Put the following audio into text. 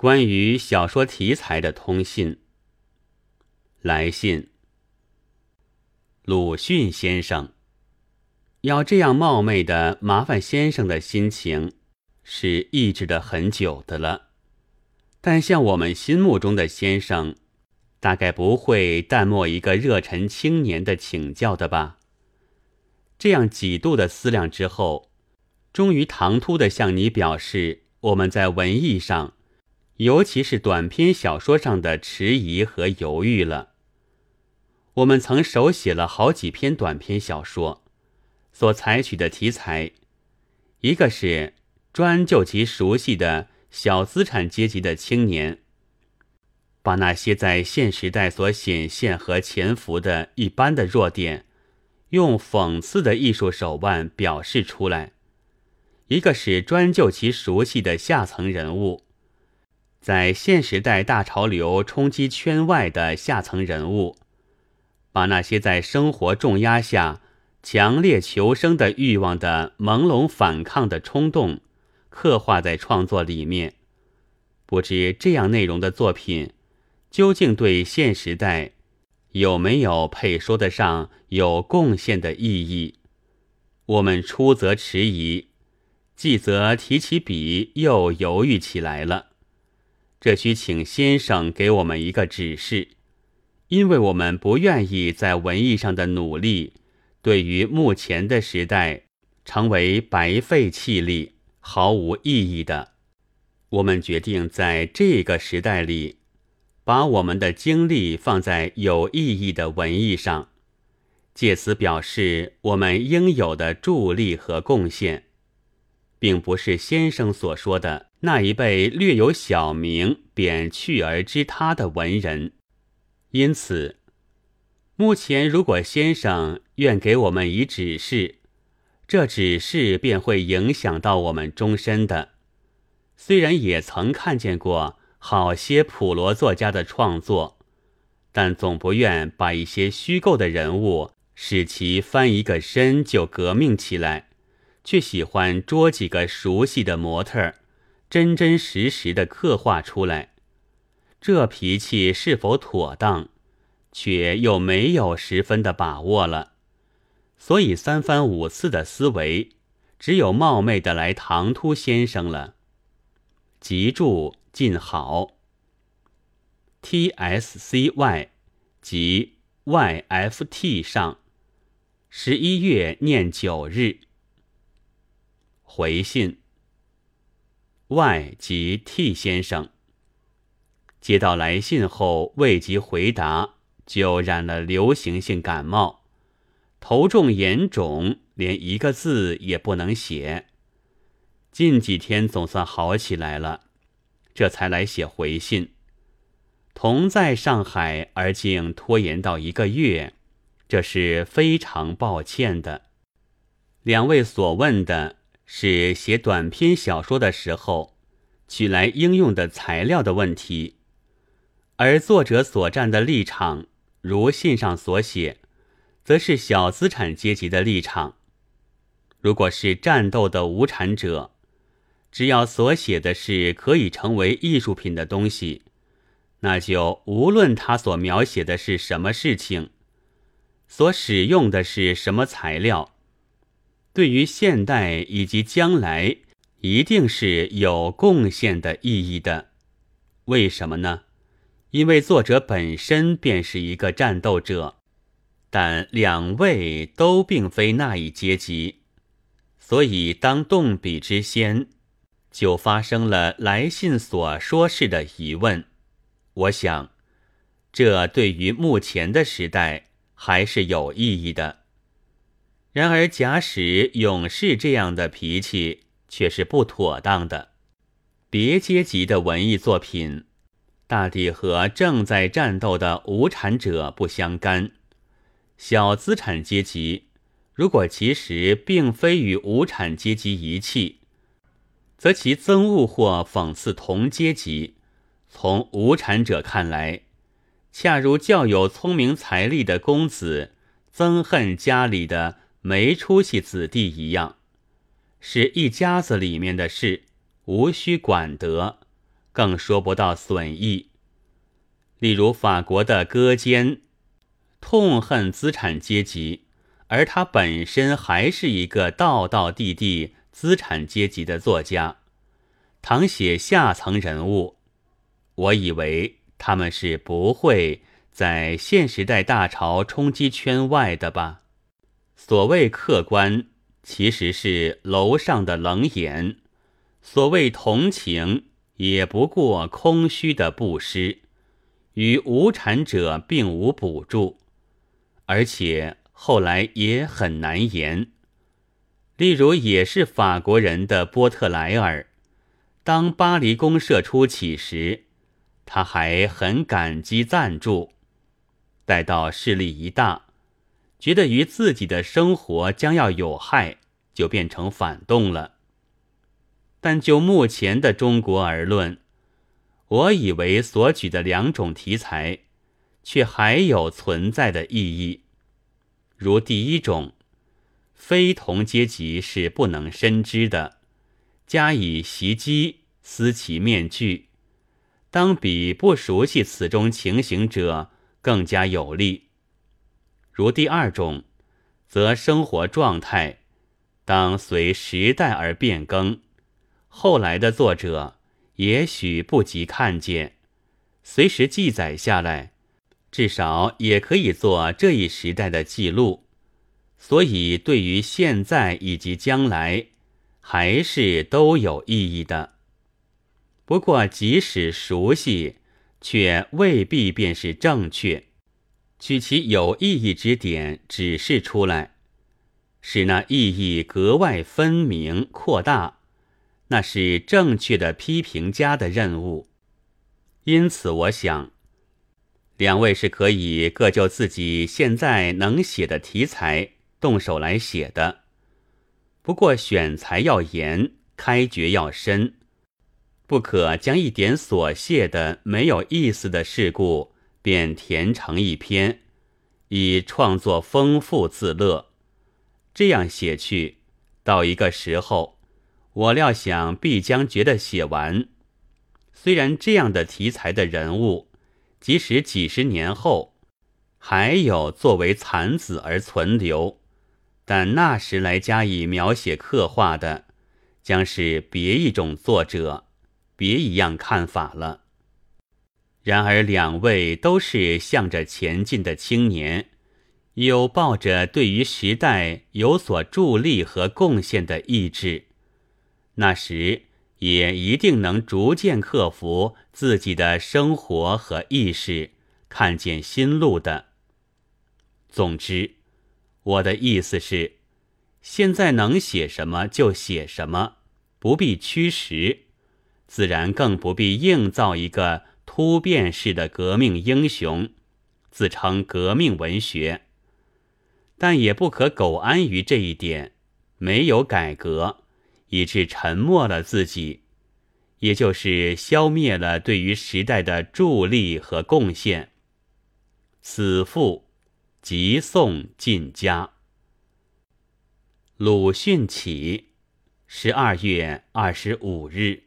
关于小说题材的通信。来信，鲁迅先生，要这样冒昧的麻烦先生的心情，是抑制的很久的了。但像我们心目中的先生，大概不会淡漠一个热忱青年的请教的吧？这样几度的思量之后，终于唐突的向你表示，我们在文艺上，尤其是短篇小说上的迟疑和犹豫了。我们曾手写了好几篇短篇小说，所采取的题材，一个是专就其熟悉的小资产阶级的青年，把那些在现时代所显现和潜伏的一般的弱点，用讽刺的艺术手腕表示出来；一个是专就其熟悉的下层人物，在现时代大潮流冲击圈外的下层人物。把那些在生活重压下强烈求生的欲望的朦胧反抗的冲动，刻画在创作里面。不知这样内容的作品，究竟对现时代有没有配说得上有贡献的意义？我们出则迟疑，既则提起笔又犹豫起来了。这需请先生给我们一个指示。因为我们不愿意在文艺上的努力，对于目前的时代成为白费气力、毫无意义的，我们决定在这个时代里，把我们的精力放在有意义的文艺上，借此表示我们应有的助力和贡献，并不是先生所说的那一辈略有小名便去而知他的文人。因此，目前如果先生愿给我们以指示，这指示便会影响到我们终身的。虽然也曾看见过好些普罗作家的创作，但总不愿把一些虚构的人物使其翻一个身就革命起来，却喜欢捉几个熟悉的模特儿，真真实实的刻画出来。这脾气是否妥当，却又没有十分的把握了，所以三番五次的思维，只有冒昧的来唐突先生了。急注尽好。T S C Y 及 Y F T 上，十一月念九日。回信。Y 及 T 先生。接到来信后，未及回答，就染了流行性感冒，头重眼肿，连一个字也不能写。近几天总算好起来了，这才来写回信。同在上海，而竟拖延到一个月，这是非常抱歉的。两位所问的是写短篇小说的时候取来应用的材料的问题。而作者所站的立场，如信上所写，则是小资产阶级的立场。如果是战斗的无产者，只要所写的是可以成为艺术品的东西，那就无论他所描写的是什么事情，所使用的是什么材料，对于现代以及将来，一定是有贡献的意义的。为什么呢？因为作者本身便是一个战斗者，但两位都并非那一阶级，所以当动笔之先，就发生了来信所说事的疑问。我想，这对于目前的时代还是有意义的。然而，假使勇士这样的脾气却是不妥当的，别阶级的文艺作品。大抵和正在战斗的无产者不相干。小资产阶级如果其实并非与无产阶级一气，则其憎恶或讽刺同阶级，从无产者看来，恰如较有聪明财力的公子憎恨家里的没出息子弟一样，是一家子里面的事，无需管得。更说不到损益。例如法国的戈坚，痛恨资产阶级，而他本身还是一个道道地地资产阶级的作家。倘写下层人物，我以为他们是不会在现时代大潮冲击圈外的吧？所谓客观，其实是楼上的冷眼；所谓同情，也不过空虚的布施。与无产者并无补助，而且后来也很难言。例如，也是法国人的波特莱尔，当巴黎公社初起时，他还很感激赞助；待到势力一大，觉得于自己的生活将要有害，就变成反动了。但就目前的中国而论，我以为所举的两种题材，却还有存在的意义。如第一种，非同阶级是不能深知的，加以袭击，撕其面具，当比不熟悉此中情形者更加有利。如第二种，则生活状态当随时代而变更，后来的作者。也许不及看见，随时记载下来，至少也可以做这一时代的记录。所以，对于现在以及将来，还是都有意义的。不过，即使熟悉，却未必便是正确。取其有意义之点指示出来，使那意义格外分明、扩大。那是正确的批评家的任务，因此我想，两位是可以各就自己现在能写的题材动手来写的。不过选材要严，开掘要深，不可将一点琐屑的没有意思的事故便填成一篇，以创作丰富自乐。这样写去，到一个时候。我料想必将觉得写完。虽然这样的题材的人物，即使几十年后还有作为残子而存留，但那时来加以描写刻画的，将是别一种作者，别一样看法了。然而两位都是向着前进的青年，有抱着对于时代有所助力和贡献的意志。那时也一定能逐渐克服自己的生活和意识，看见新路的。总之，我的意思是，现在能写什么就写什么，不必驱使，自然更不必硬造一个突变式的革命英雄，自称革命文学。但也不可苟安于这一点，没有改革。以致沉默了自己，也就是消灭了对于时代的助力和贡献。此赋即送进家。鲁迅起，十二月二十五日。